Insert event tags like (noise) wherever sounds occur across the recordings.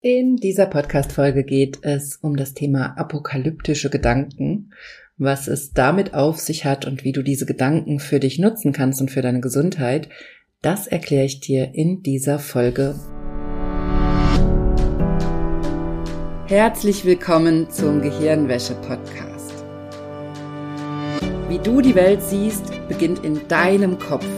In dieser Podcast-Folge geht es um das Thema apokalyptische Gedanken, was es damit auf sich hat und wie du diese Gedanken für dich nutzen kannst und für deine Gesundheit. Das erkläre ich dir in dieser Folge. Herzlich willkommen zum Gehirnwäsche-Podcast. Wie du die Welt siehst, beginnt in deinem Kopf.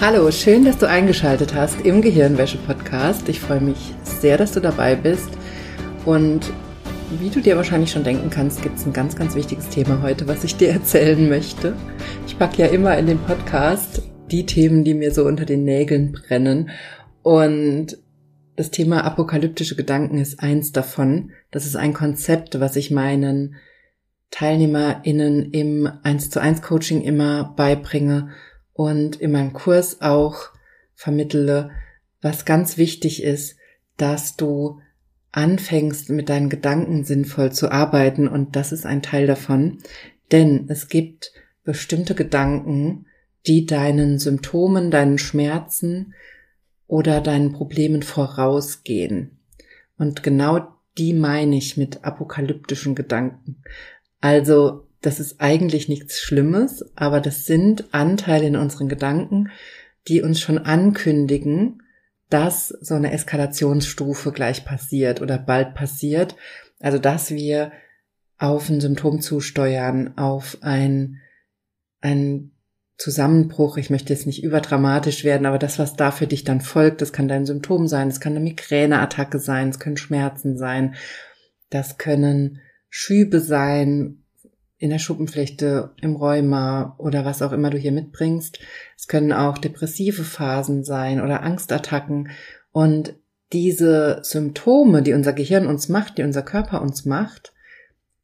Hallo, schön, dass du eingeschaltet hast im Gehirnwäsche-Podcast. Ich freue mich sehr, dass du dabei bist. Und wie du dir wahrscheinlich schon denken kannst, gibt es ein ganz, ganz wichtiges Thema heute, was ich dir (laughs) erzählen möchte. Ich packe ja immer in den Podcast die Themen, die mir so unter den Nägeln brennen. Und das Thema apokalyptische Gedanken ist eins davon. Das ist ein Konzept, was ich meinen TeilnehmerInnen im 1 zu 1 Coaching immer beibringe und in meinem Kurs auch vermittle, was ganz wichtig ist, dass du anfängst, mit deinen Gedanken sinnvoll zu arbeiten und das ist ein Teil davon, denn es gibt bestimmte Gedanken, die deinen Symptomen, deinen Schmerzen oder deinen Problemen vorausgehen. Und genau die meine ich mit apokalyptischen Gedanken. Also das ist eigentlich nichts Schlimmes, aber das sind Anteile in unseren Gedanken, die uns schon ankündigen, dass so eine Eskalationsstufe gleich passiert oder bald passiert. Also dass wir auf ein Symptom zusteuern, auf ein, ein Zusammenbruch. Ich möchte jetzt nicht überdramatisch werden, aber das, was da für dich dann folgt, das kann dein Symptom sein, es kann eine Migräneattacke sein, es können Schmerzen sein, das können Schübe sein, in der Schuppenflechte, im Rheuma oder was auch immer du hier mitbringst. Es können auch depressive Phasen sein oder Angstattacken. Und diese Symptome, die unser Gehirn uns macht, die unser Körper uns macht,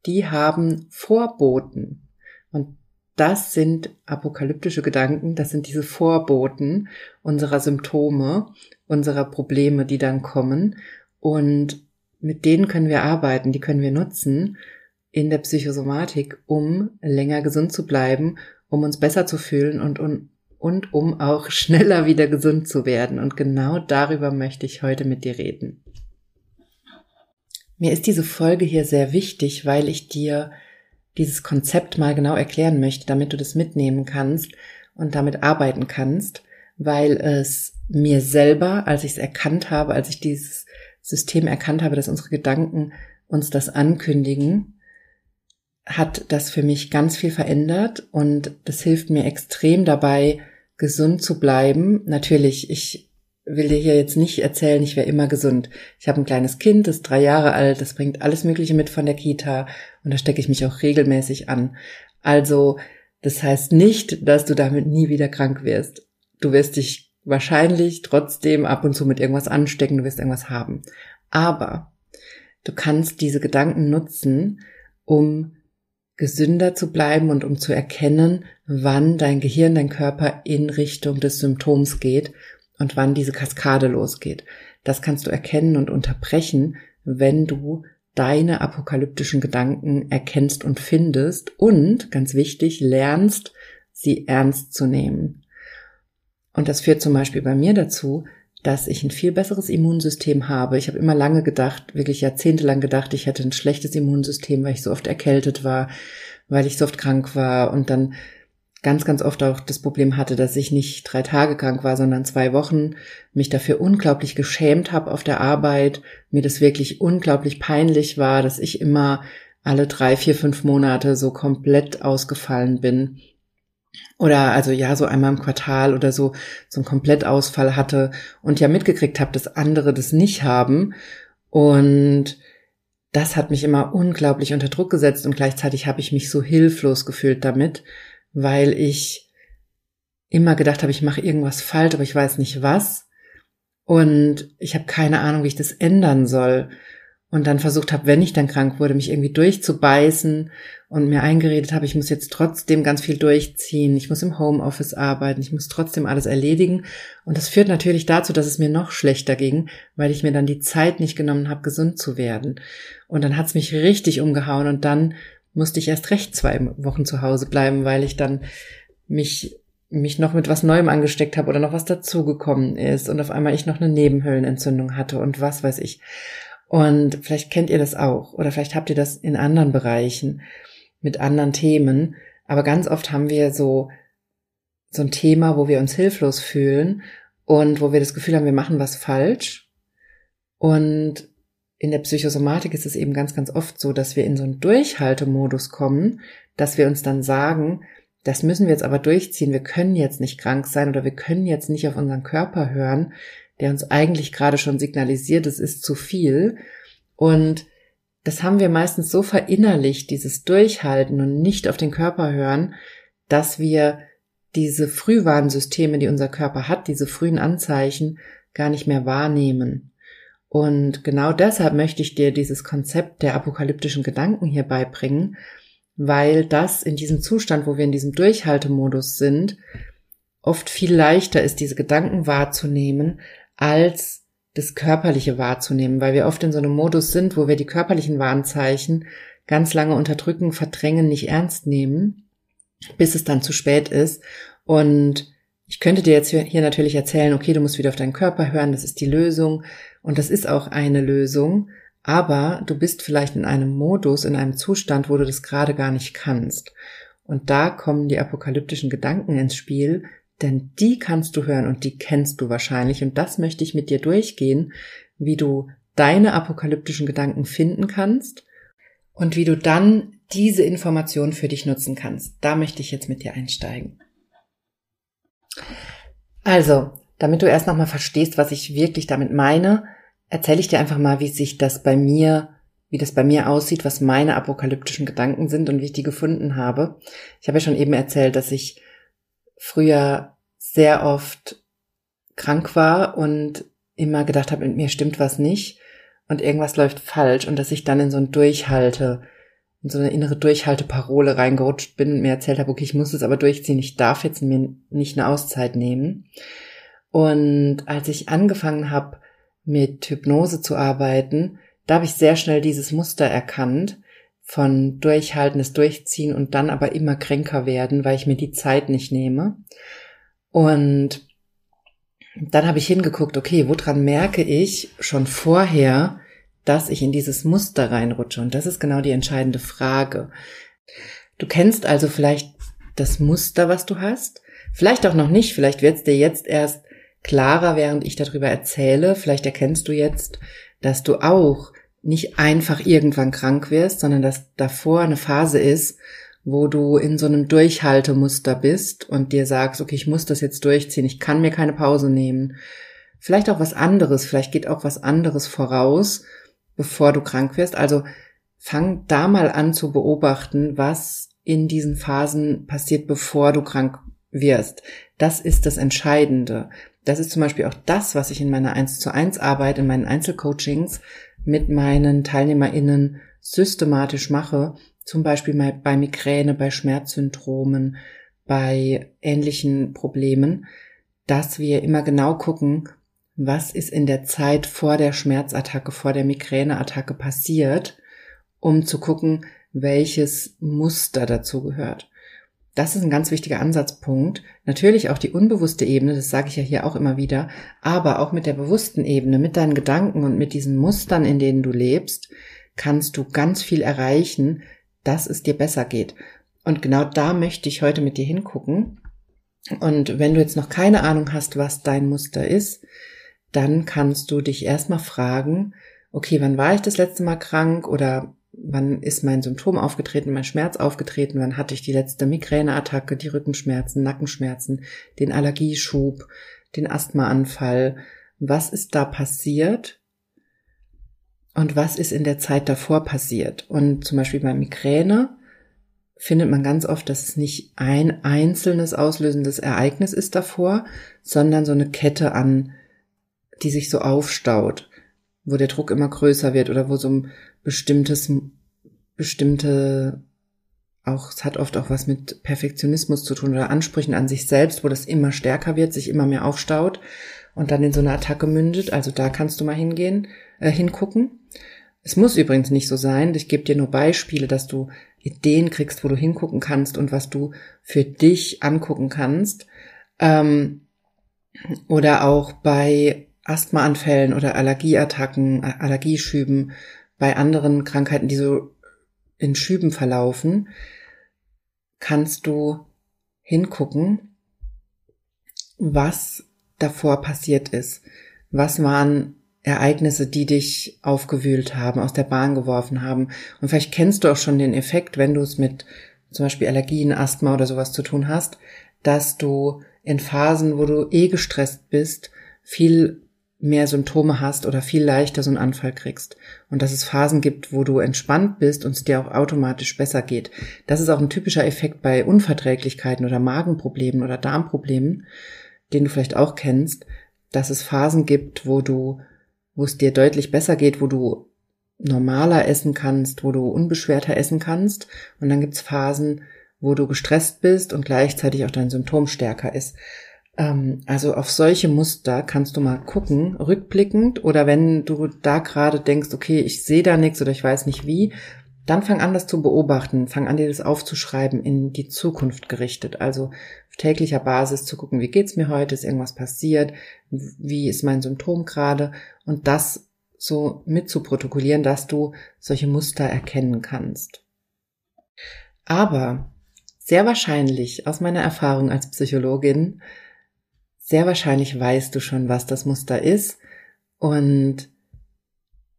die haben Vorboten. Und das sind apokalyptische Gedanken, das sind diese Vorboten unserer Symptome, unserer Probleme, die dann kommen. Und mit denen können wir arbeiten, die können wir nutzen in der Psychosomatik, um länger gesund zu bleiben, um uns besser zu fühlen und, und, und um auch (laughs) schneller wieder gesund zu werden. Und genau darüber möchte ich heute mit dir reden. Mir ist diese Folge hier sehr wichtig, weil ich dir dieses Konzept mal genau erklären möchte, damit du das mitnehmen kannst und damit arbeiten kannst, weil es mir selber, als ich es erkannt habe, als ich dieses System erkannt habe, dass unsere Gedanken uns das ankündigen, hat das für mich ganz viel verändert und das hilft mir extrem dabei, gesund zu bleiben. Natürlich, ich will dir hier jetzt nicht erzählen, ich wäre immer gesund. Ich habe ein kleines Kind, das ist drei Jahre alt, das bringt alles Mögliche mit von der Kita und da stecke ich mich auch regelmäßig an. Also, das heißt nicht, dass du damit nie wieder krank wirst. Du wirst dich wahrscheinlich trotzdem ab und zu mit irgendwas anstecken, du wirst irgendwas haben. Aber du kannst diese Gedanken nutzen, um gesünder zu bleiben und um zu erkennen, wann dein Gehirn, dein Körper in Richtung des Symptoms geht und wann diese Kaskade losgeht. Das kannst du erkennen und unterbrechen, wenn du deine apokalyptischen Gedanken erkennst und findest und, ganz wichtig, lernst, sie ernst zu nehmen. Und das führt zum Beispiel bei mir dazu, dass ich ein viel besseres Immunsystem habe. Ich habe immer lange gedacht, wirklich jahrzehntelang gedacht, ich hätte ein schlechtes Immunsystem, weil ich so oft erkältet war, weil ich so oft krank war und dann ganz, ganz oft auch das Problem hatte, dass ich nicht drei Tage krank war, sondern zwei Wochen, mich dafür unglaublich geschämt habe auf der Arbeit, mir das wirklich unglaublich peinlich war, dass ich immer alle drei, vier, fünf Monate so komplett ausgefallen bin oder also ja, so einmal im Quartal oder so, so einen Komplettausfall hatte und ja mitgekriegt habe, dass andere das nicht haben. Und das hat mich immer unglaublich unter Druck gesetzt und gleichzeitig habe ich mich so hilflos gefühlt damit, weil ich immer gedacht habe, ich mache irgendwas falsch, aber ich weiß nicht was. Und ich habe keine Ahnung, wie ich das ändern soll. Und dann versucht habe, wenn ich dann krank wurde, mich irgendwie durchzubeißen und mir eingeredet habe, ich muss jetzt trotzdem ganz viel durchziehen, ich muss im Homeoffice arbeiten, ich muss trotzdem alles erledigen. Und das führt natürlich dazu, dass es mir noch schlechter ging, weil ich mir dann die Zeit nicht genommen habe, gesund zu werden. Und dann hat es mich richtig umgehauen und dann musste ich erst recht zwei Wochen zu Hause bleiben, weil ich dann mich mich noch mit was Neuem angesteckt habe oder noch was dazugekommen ist und auf einmal ich noch eine Nebenhöhlenentzündung hatte und was weiß ich. Und vielleicht kennt ihr das auch oder vielleicht habt ihr das in anderen Bereichen mit anderen Themen. Aber ganz oft haben wir so, so ein Thema, wo wir uns hilflos fühlen und wo wir das Gefühl haben, wir machen was falsch. Und in der Psychosomatik ist es eben ganz, ganz oft so, dass wir in so einen Durchhaltemodus kommen, dass wir uns dann sagen, das müssen wir jetzt aber durchziehen. Wir können jetzt nicht krank sein oder wir können jetzt nicht auf unseren Körper hören, der uns eigentlich gerade schon signalisiert, es ist zu viel. Und das haben wir meistens so verinnerlicht, dieses Durchhalten und nicht auf den Körper hören, dass wir diese Frühwarnsysteme, die unser Körper hat, diese frühen Anzeichen gar nicht mehr wahrnehmen. Und genau deshalb möchte ich dir dieses Konzept der apokalyptischen Gedanken hier beibringen, weil das in diesem Zustand, wo wir in diesem Durchhaltemodus sind, oft viel leichter ist, diese Gedanken wahrzunehmen, als das Körperliche wahrzunehmen, weil wir oft in so einem Modus sind, wo wir die körperlichen Warnzeichen ganz lange unterdrücken, verdrängen, nicht ernst nehmen, bis es dann zu spät ist. Und ich könnte dir jetzt hier natürlich erzählen, okay, du musst wieder auf deinen Körper hören, das ist die Lösung. Und das ist auch eine Lösung. Aber du bist vielleicht in einem Modus, in einem Zustand, wo du das gerade gar nicht kannst. Und da kommen die apokalyptischen Gedanken ins Spiel, denn die kannst du hören und die kennst du wahrscheinlich. Und das möchte ich mit dir durchgehen, wie du deine apokalyptischen Gedanken finden kannst und wie du dann diese Information für dich nutzen kannst. Da möchte ich jetzt mit dir einsteigen. Also, damit du erst nochmal verstehst, was ich wirklich damit meine, erzähle ich dir einfach mal, wie sich das bei mir, wie das bei mir aussieht, was meine apokalyptischen Gedanken sind und wie ich die gefunden habe. Ich habe ja schon eben erzählt, dass ich früher sehr oft krank war und immer gedacht habe, mit mir stimmt was nicht und irgendwas läuft falsch und dass ich dann in so ein Durchhalte, in so eine innere Durchhalteparole reingerutscht bin und mir erzählt habe, okay, ich muss es aber durchziehen, ich darf jetzt mir nicht eine Auszeit nehmen. Und als ich angefangen habe, mit Hypnose zu arbeiten, da habe ich sehr schnell dieses Muster erkannt von durchhaltendes Durchziehen und dann aber immer kränker werden, weil ich mir die Zeit nicht nehme. Und dann habe ich hingeguckt, okay, woran merke ich schon vorher, dass ich in dieses Muster reinrutsche? Und das ist genau die entscheidende Frage. Du kennst also vielleicht das Muster, was du hast. Vielleicht auch noch nicht. Vielleicht wird es dir jetzt erst klarer, während ich darüber erzähle. Vielleicht erkennst du jetzt, dass du auch nicht einfach irgendwann krank wirst, sondern dass davor eine Phase ist, wo du in so einem Durchhaltemuster bist und dir sagst, okay, ich muss das jetzt durchziehen, ich kann mir keine Pause nehmen. Vielleicht auch was anderes, vielleicht geht auch was anderes voraus, bevor du krank wirst. Also fang da mal an zu beobachten, was in diesen Phasen passiert, bevor du krank wirst. Das ist das Entscheidende. Das ist zum Beispiel auch das, was ich in meiner 1 zu 1 Arbeit, in meinen Einzelcoachings mit meinen TeilnehmerInnen systematisch mache. Zum Beispiel bei Migräne, bei Schmerzsyndromen, bei ähnlichen Problemen, dass wir immer genau gucken, was ist in der Zeit vor der Schmerzattacke, vor der Migräneattacke passiert, um zu gucken, welches Muster dazu gehört. Das ist ein ganz wichtiger Ansatzpunkt. Natürlich auch die unbewusste Ebene, das sage ich ja hier auch immer wieder, aber auch mit der bewussten Ebene, mit deinen Gedanken und mit diesen Mustern, in denen du lebst, kannst du ganz viel erreichen, dass es dir besser geht. Und genau da möchte ich heute mit dir hingucken. Und wenn du jetzt noch keine Ahnung hast, was dein Muster ist, dann kannst du dich erstmal fragen, okay, wann war ich das letzte Mal krank oder wann ist mein Symptom aufgetreten, mein Schmerz aufgetreten, wann hatte ich die letzte Migräneattacke, die Rückenschmerzen, Nackenschmerzen, den Allergieschub, den Asthmaanfall, was ist da passiert? Und was ist in der Zeit davor passiert. Und zum Beispiel bei Migräne findet man ganz oft, dass es nicht ein einzelnes auslösendes Ereignis ist davor, sondern so eine Kette an die sich so aufstaut, wo der Druck immer größer wird oder wo so ein bestimmtes, bestimmte, auch, es hat oft auch was mit Perfektionismus zu tun oder Ansprüchen an sich selbst, wo das immer stärker wird, sich immer mehr aufstaut und dann in so eine Attacke mündet. Also da kannst du mal hingehen, äh, hingucken. Es muss übrigens nicht so sein. Ich gebe dir nur Beispiele, dass du Ideen kriegst, wo du hingucken kannst und was du für dich angucken kannst. Ähm, oder auch bei Asthmaanfällen oder Allergieattacken, Allergieschüben, bei anderen Krankheiten, die so in Schüben verlaufen, kannst du hingucken, was davor passiert ist. Was waren Ereignisse, die dich aufgewühlt haben, aus der Bahn geworfen haben. Und vielleicht kennst du auch schon den Effekt, wenn du es mit zum Beispiel Allergien, Asthma oder sowas zu tun hast, dass du in Phasen, wo du eh gestresst bist, viel mehr Symptome hast oder viel leichter so einen Anfall kriegst. Und dass es Phasen gibt, wo du entspannt bist und es dir auch automatisch besser geht. Das ist auch ein typischer Effekt bei Unverträglichkeiten oder Magenproblemen oder Darmproblemen, den du vielleicht auch kennst, dass es Phasen gibt, wo du, wo es dir deutlich besser geht, wo du normaler essen kannst, wo du unbeschwerter essen kannst. Und dann gibt's Phasen, wo du gestresst bist und gleichzeitig auch dein Symptom stärker ist. Ähm, also auf solche Muster kannst du mal gucken, rückblickend oder wenn du da gerade denkst, okay, ich sehe da nichts oder ich weiß nicht wie, dann fang an, das zu beobachten, fang an, dir das aufzuschreiben, in die Zukunft gerichtet. Also auf täglicher Basis zu gucken, wie geht's mir heute, ist irgendwas passiert, wie ist mein Symptom gerade und das so mitzuprotokollieren, dass du solche Muster erkennen kannst. Aber sehr wahrscheinlich, aus meiner Erfahrung als Psychologin, sehr wahrscheinlich weißt du schon, was das Muster ist und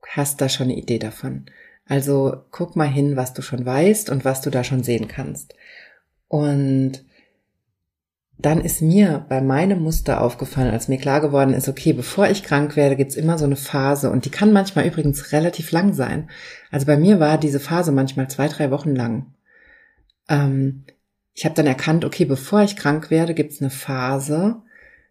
hast da schon eine Idee davon. Also guck mal hin, was du schon weißt und was du da schon sehen kannst. Und dann ist mir bei meinem Muster aufgefallen, als mir klar geworden ist, okay, bevor ich krank werde, gibt's immer so eine Phase und die kann manchmal übrigens relativ lang sein. Also bei mir war diese Phase manchmal zwei, drei Wochen lang. Ähm, ich habe dann erkannt, okay, bevor ich krank werde, gibt's eine Phase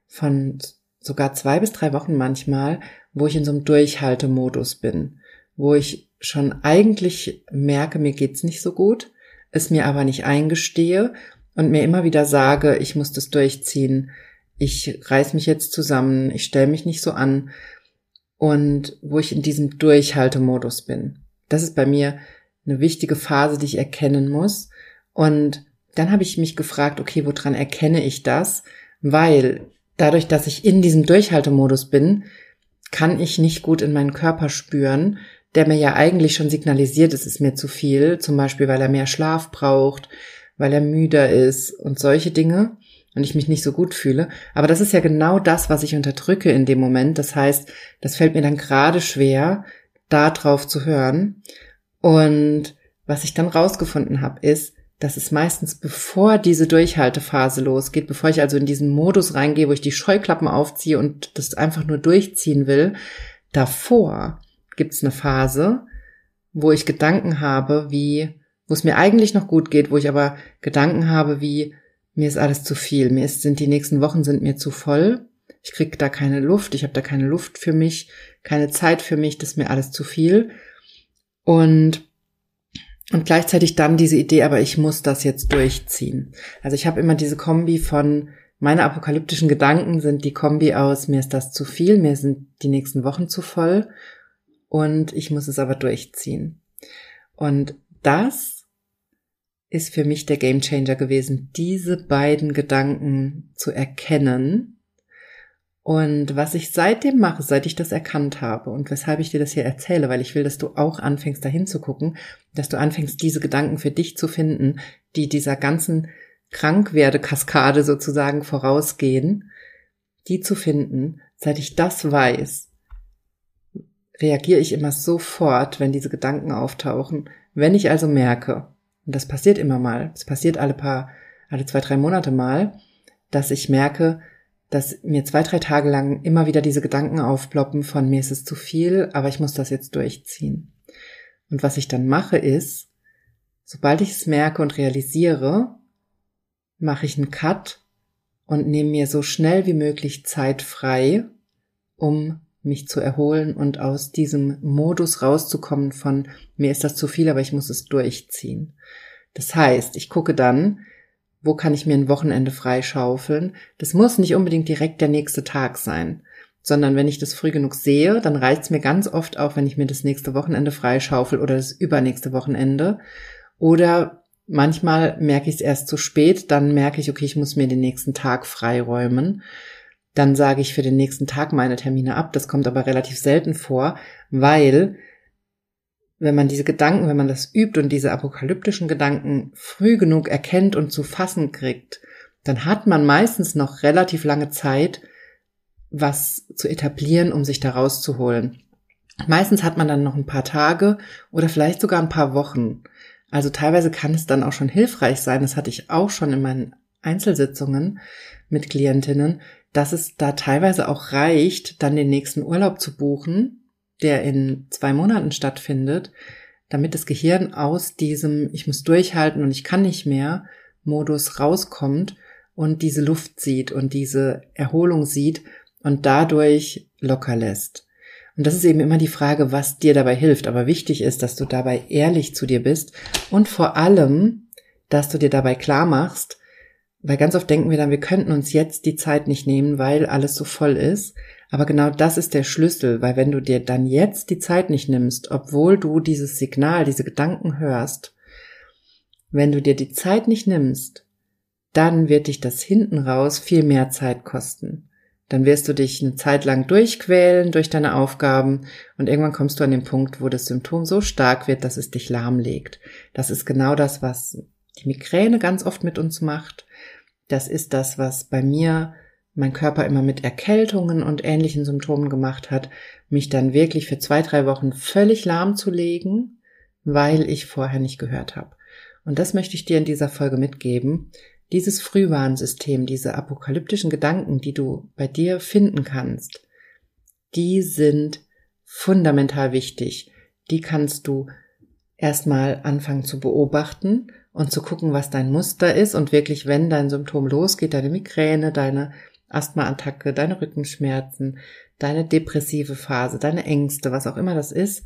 von sogar zwei bis drei Wochen manchmal, wo ich in so einem Durchhaltemodus bin, wo ich schon eigentlich merke, mir geht's nicht so gut, es mir aber nicht eingestehe und mir immer wieder sage, ich muss das durchziehen, ich reiß mich jetzt zusammen, ich stelle mich nicht so an und wo ich in diesem Durchhaltemodus bin. Das ist bei mir eine wichtige Phase, die ich erkennen muss und dann habe ich mich gefragt, okay, woran erkenne ich das? Weil dadurch, dass ich in diesem Durchhaltemodus bin, kann ich nicht gut in meinen Körper spüren, der mir ja eigentlich schon signalisiert, es ist mir zu viel, zum Beispiel, weil er mehr Schlaf braucht, weil er müder ist und solche Dinge und ich mich nicht so gut fühle. Aber das ist ja genau das, was ich unterdrücke in dem Moment. Das heißt, das fällt mir dann gerade schwer, da drauf zu hören. Und was ich dann rausgefunden habe, ist, dass es meistens bevor diese Durchhaltephase losgeht, bevor ich also in diesen Modus reingehe, wo ich die Scheuklappen aufziehe und das einfach nur durchziehen will, davor gibt es eine Phase, wo ich Gedanken habe, wie, wo es mir eigentlich noch gut geht, wo ich aber Gedanken habe, wie, mir ist alles zu viel, mir ist, sind die nächsten Wochen sind mir zu voll, ich krieg da keine Luft, ich habe da keine Luft für mich, keine Zeit für mich, das ist mir alles zu viel. Und und gleichzeitig dann diese Idee, aber ich muss das jetzt durchziehen. Also ich habe immer diese Kombi von meine apokalyptischen Gedanken sind die Kombi aus, mir ist das zu viel, mir sind die nächsten Wochen zu voll und ich muss es aber durchziehen. Und das ist für mich der Gamechanger gewesen, diese beiden Gedanken zu erkennen und was ich seitdem mache, seit ich das erkannt habe und weshalb ich dir das hier erzähle, weil ich will, dass du auch anfängst, dahin zu gucken, dass du anfängst, diese Gedanken für dich zu finden, die dieser ganzen Krankwerde-Kaskade sozusagen vorausgehen, die zu finden, seit ich das weiß, reagiere ich immer sofort, wenn diese Gedanken auftauchen. Wenn ich also merke, und das passiert immer mal, es passiert alle paar, alle zwei, drei Monate mal, dass ich merke, dass mir zwei, drei Tage lang immer wieder diese Gedanken aufploppen von mir ist es zu viel, aber ich muss das jetzt durchziehen. Und was ich dann mache ist, sobald ich es merke und realisiere, mache ich einen Cut und nehme mir so schnell wie möglich Zeit frei, um mich zu erholen und aus diesem Modus rauszukommen von mir ist das zu viel, aber ich muss es durchziehen. Das heißt, ich gucke dann, wo kann ich mir ein Wochenende freischaufeln. Das muss nicht unbedingt direkt der nächste Tag sein, sondern wenn ich das früh genug sehe, dann reicht es mir ganz oft auch, wenn ich mir das nächste Wochenende freischaufel oder das übernächste Wochenende. Oder manchmal merke ich es erst zu spät, dann merke ich, okay, ich muss mir den nächsten Tag freiräumen. Dann sage ich für den nächsten Tag meine Termine ab. Das kommt aber relativ selten vor, weil wenn man diese Gedanken, wenn man das übt und diese apokalyptischen Gedanken früh genug erkennt und zu fassen kriegt, dann hat man meistens noch relativ lange Zeit, was zu etablieren, um sich da rauszuholen. Meistens hat man dann noch ein paar Tage oder vielleicht sogar ein paar Wochen. Also teilweise kann es dann auch schon hilfreich sein, das hatte ich auch schon in meinen Einzelsitzungen mit Klientinnen, dass es da teilweise auch reicht, dann den nächsten Urlaub zu buchen, der in zwei Monaten stattfindet, damit das Gehirn aus diesem Ich muss durchhalten und ich kann nicht mehr Modus rauskommt und diese Luft sieht und diese Erholung sieht und dadurch locker lässt. Und das ist eben immer die Frage, was dir dabei hilft. Aber wichtig ist, dass du dabei ehrlich zu dir bist und vor allem, dass du dir dabei klar machst, weil ganz oft denken wir dann, wir könnten uns jetzt die Zeit nicht nehmen, weil alles so voll ist. Aber genau das ist der Schlüssel, weil wenn du dir dann jetzt die Zeit nicht nimmst, obwohl du dieses Signal, diese Gedanken hörst, wenn du dir die Zeit nicht nimmst, dann wird dich das hinten raus viel mehr Zeit kosten. Dann wirst du dich eine Zeit lang durchquälen durch deine Aufgaben und irgendwann kommst du an den Punkt, wo das Symptom so stark wird, dass es dich lahmlegt. Das ist genau das, was die Migräne ganz oft mit uns macht das ist das, was bei mir mein Körper immer mit Erkältungen und ähnlichen Symptomen gemacht hat, mich dann wirklich für zwei, drei Wochen völlig lahmzulegen, weil ich vorher nicht gehört habe. Und das möchte ich dir in dieser Folge mitgeben. Dieses Frühwarnsystem, diese apokalyptischen Gedanken, die du bei dir finden kannst, die sind fundamental wichtig. Die kannst du erstmal anfangen zu beobachten und zu gucken, was dein Muster ist und wirklich, wenn dein Symptom losgeht, deine Migräne, deine Asthmaattacke, deine Rückenschmerzen, deine depressive Phase, deine Ängste, was auch immer das ist,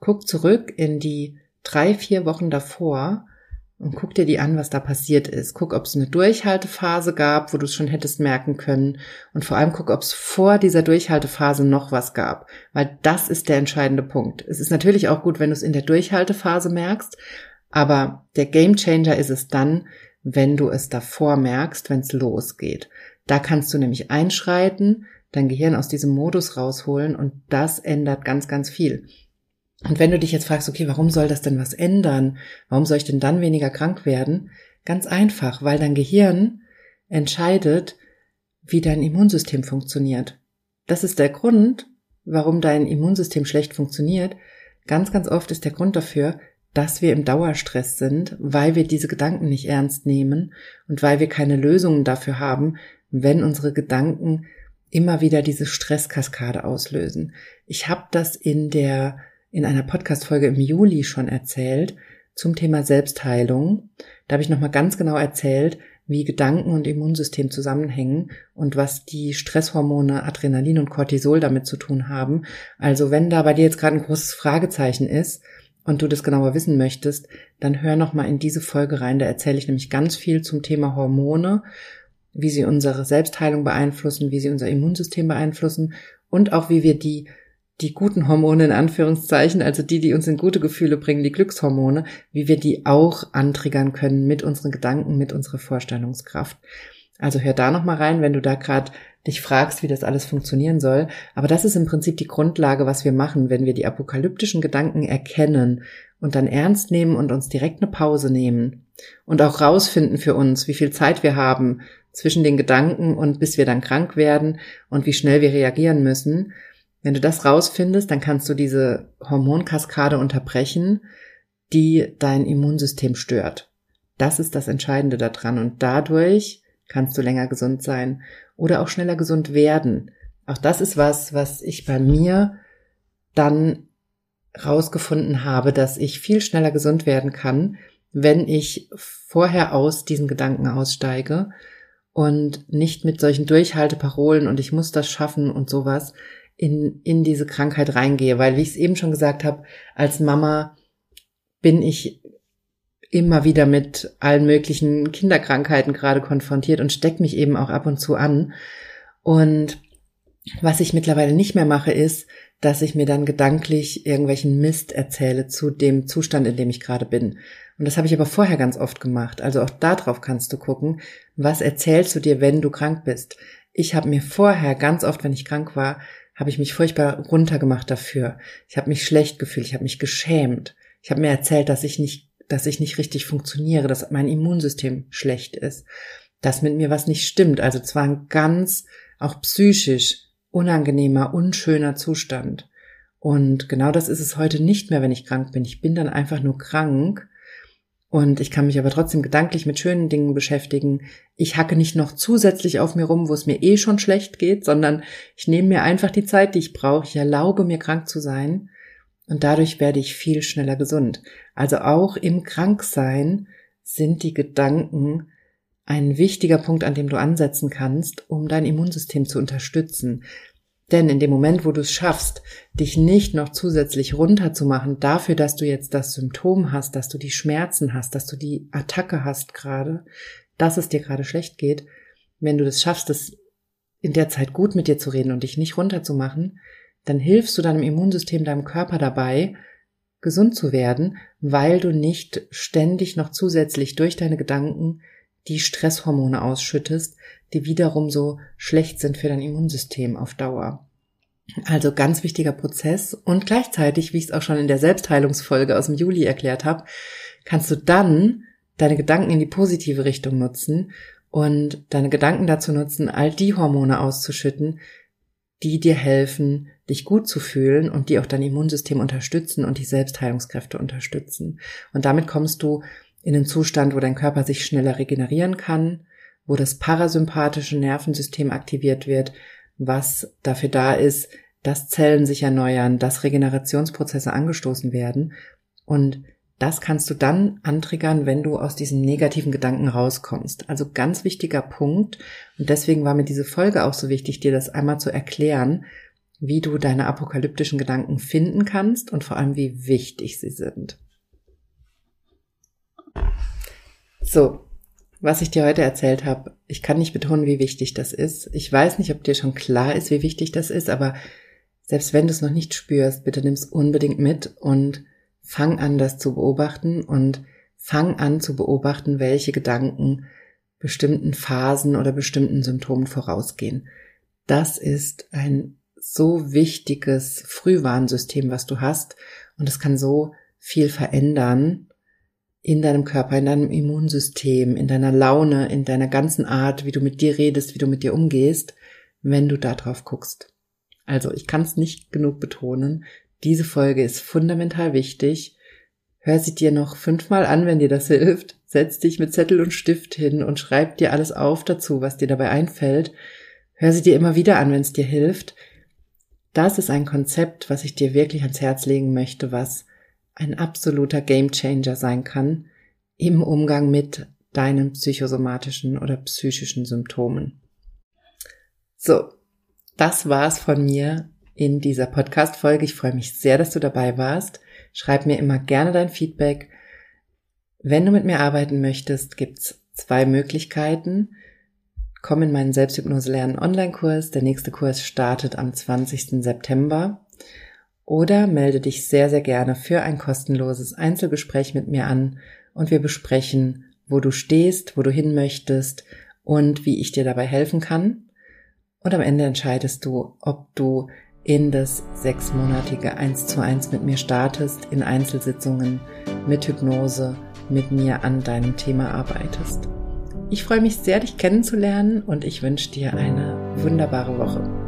guck zurück in die drei, vier Wochen davor und guck dir die an, was da passiert ist. Guck, ob es eine Durchhaltephase gab, wo du es schon hättest merken können. Und vor allem guck, ob es vor dieser Durchhaltephase noch was gab. Weil das ist der entscheidende Punkt. Es ist natürlich auch gut, wenn du es in der Durchhaltephase merkst, aber der Gamechanger ist es dann, wenn du es davor merkst, wenn es losgeht. Da kannst du nämlich einschreiten, dein Gehirn aus diesem Modus rausholen und das ändert ganz, ganz viel. Und wenn du dich jetzt fragst, okay, warum soll das denn was ändern? Warum soll ich denn dann weniger krank werden? Ganz einfach, weil dein Gehirn entscheidet, wie dein Immunsystem funktioniert. Das ist der Grund, warum dein Immunsystem schlecht funktioniert. Ganz, ganz oft ist der Grund dafür, dass wir im Dauerstress sind, weil wir diese Gedanken nicht ernst nehmen und weil wir keine Lösungen dafür haben, wenn unsere Gedanken immer wieder diese Stresskaskade auslösen. Ich habe das in der in einer Podcast-Folge im Juli schon erzählt zum Thema Selbstheilung. Da habe ich nochmal ganz genau erzählt, wie Gedanken und Immunsystem zusammenhängen und was die Stresshormone Adrenalin und Cortisol damit zu tun haben. Also wenn da bei dir jetzt gerade ein großes Fragezeichen ist, und du das genauer wissen möchtest, dann hör noch mal in diese Folge rein. Da erzähle ich nämlich ganz viel zum Thema Hormone, wie sie unsere Selbstheilung beeinflussen, wie sie unser Immunsystem beeinflussen und auch wie wir die die guten Hormone in Anführungszeichen, also die, die uns in gute Gefühle bringen, die Glückshormone, wie wir die auch antriggern können mit unseren Gedanken, mit unserer Vorstellungskraft. Also hör da noch mal rein, wenn du da gerade dich fragst, wie das alles funktionieren soll. Aber das ist im Prinzip die Grundlage, was wir machen, wenn wir die apokalyptischen Gedanken erkennen und dann ernst nehmen und uns direkt eine Pause nehmen und auch rausfinden für uns, wie viel Zeit wir haben zwischen den Gedanken und bis wir dann krank werden und wie schnell wir reagieren müssen. Wenn du das rausfindest, dann kannst du diese Hormonkaskade unterbrechen, die dein Immunsystem stört. Das ist das Entscheidende daran und dadurch kannst du länger gesund sein oder auch schneller gesund werden. Auch das ist was, was ich bei mir dann rausgefunden habe, dass ich viel schneller gesund werden kann, wenn ich vorher aus diesen Gedanken aussteige und nicht mit solchen Durchhalteparolen und ich muss das schaffen und sowas in, in diese Krankheit reingehe. Weil, wie ich es eben schon gesagt habe, als Mama bin ich immer wieder mit allen möglichen Kinderkrankheiten gerade konfrontiert und stecke mich eben auch ab und zu an. Und was ich mittlerweile nicht mehr mache, ist, dass ich mir dann gedanklich irgendwelchen Mist erzähle zu dem Zustand, in dem ich gerade bin. Und das habe ich aber vorher ganz oft gemacht. Also auch darauf kannst du gucken, was erzählst du dir, wenn du krank bist. Ich habe mir vorher ganz oft, wenn ich krank war, habe ich mich furchtbar runtergemacht dafür. Ich habe mich schlecht gefühlt, ich habe mich geschämt. Ich habe mir erzählt, dass ich nicht, dass ich nicht richtig funktioniere, dass mein Immunsystem schlecht ist, dass mit mir was nicht stimmt. Also zwar ein ganz auch psychisch unangenehmer, unschöner Zustand. Und genau das ist es heute nicht mehr, wenn ich krank bin. Ich bin dann einfach nur krank und ich kann mich aber trotzdem gedanklich mit schönen Dingen beschäftigen. Ich hacke nicht noch zusätzlich auf mir rum, wo es mir eh schon schlecht geht, sondern ich nehme mir einfach die Zeit, die ich brauche. Ich erlaube mir krank zu sein und dadurch werde ich viel schneller gesund. Also auch im Kranksein sind die Gedanken ein wichtiger Punkt, an dem du ansetzen kannst, um dein Immunsystem zu unterstützen. Denn in dem Moment, wo du es schaffst, dich nicht noch zusätzlich runterzumachen dafür, dass du jetzt das Symptom hast, dass du die Schmerzen hast, dass du die Attacke hast gerade, dass es dir gerade schlecht geht, wenn du das schaffst, es in der Zeit gut mit dir zu reden und dich nicht runterzumachen, dann hilfst du deinem Immunsystem, deinem Körper dabei, gesund zu werden, weil du nicht ständig noch zusätzlich durch deine Gedanken die Stresshormone ausschüttest, die wiederum so schlecht sind für dein Immunsystem auf Dauer. Also ganz wichtiger Prozess und gleichzeitig, wie ich es auch schon in der Selbstheilungsfolge aus dem Juli erklärt habe, kannst du dann deine Gedanken in die positive Richtung nutzen und deine Gedanken dazu nutzen, all die Hormone auszuschütten, die dir helfen, dich gut zu fühlen und die auch dein Immunsystem unterstützen und die Selbstheilungskräfte unterstützen. Und damit kommst du in einen Zustand, wo dein Körper sich schneller regenerieren kann, wo das parasympathische Nervensystem aktiviert wird, was dafür da ist, dass Zellen sich erneuern, dass Regenerationsprozesse angestoßen werden. Und das kannst du dann antriggern, wenn du aus diesen negativen Gedanken rauskommst. Also ganz wichtiger Punkt. Und deswegen war mir diese Folge auch so wichtig, dir das einmal zu erklären, wie du deine apokalyptischen Gedanken finden kannst und vor allem, wie wichtig sie sind. So, was ich dir heute erzählt habe, ich kann nicht betonen, wie wichtig das ist. Ich weiß nicht, ob dir schon klar ist, wie wichtig das ist, aber selbst wenn du es noch nicht spürst, bitte nimm es unbedingt mit und fang an, das zu beobachten und fang an zu beobachten, welche Gedanken bestimmten Phasen oder bestimmten Symptomen vorausgehen. Das ist ein so wichtiges Frühwarnsystem, was du hast und es kann so viel verändern in deinem Körper, in deinem Immunsystem, in deiner Laune, in deiner ganzen Art, wie du mit dir redest, wie du mit dir umgehst, wenn du da drauf guckst. Also, ich kann es nicht genug betonen. Diese Folge ist fundamental wichtig. Hör sie dir noch fünfmal an, wenn dir das (laughs) hilft. Setz dich mit Zettel und Stift hin und schreib dir alles auf dazu, was dir dabei einfällt. Hör sie dir immer wieder an, wenn es dir hilft. Das ist ein Konzept, was ich dir wirklich ans Herz legen möchte, was ein absoluter Gamechanger sein kann im Umgang mit deinen psychosomatischen oder psychischen Symptomen. So, das war's von mir in dieser Podcast-Folge. Ich freue mich sehr, dass du dabei warst. Schreib mir immer gerne dein Feedback. Wenn du mit mir arbeiten möchtest, gibt's zwei Möglichkeiten. Komm in meinen Selbsthypnose lernen Online-Kurs. Der nächste Kurs startet am 20. September oder melde dich sehr, sehr gerne für ein kostenloses Einzelgespräch mit mir an und wir besprechen, wo du stehst, wo du hin möchtest und wie ich dir dabei helfen kann. Und am Ende entscheidest du, ob du in das sechsmonatige 1 zu 1 mit mir startest, in Einzelsitzungen mit Hypnose mit mir an deinem Thema arbeitest. Ich freue mich sehr, dich kennenzulernen und ich wünsche dir eine wunderbare Woche.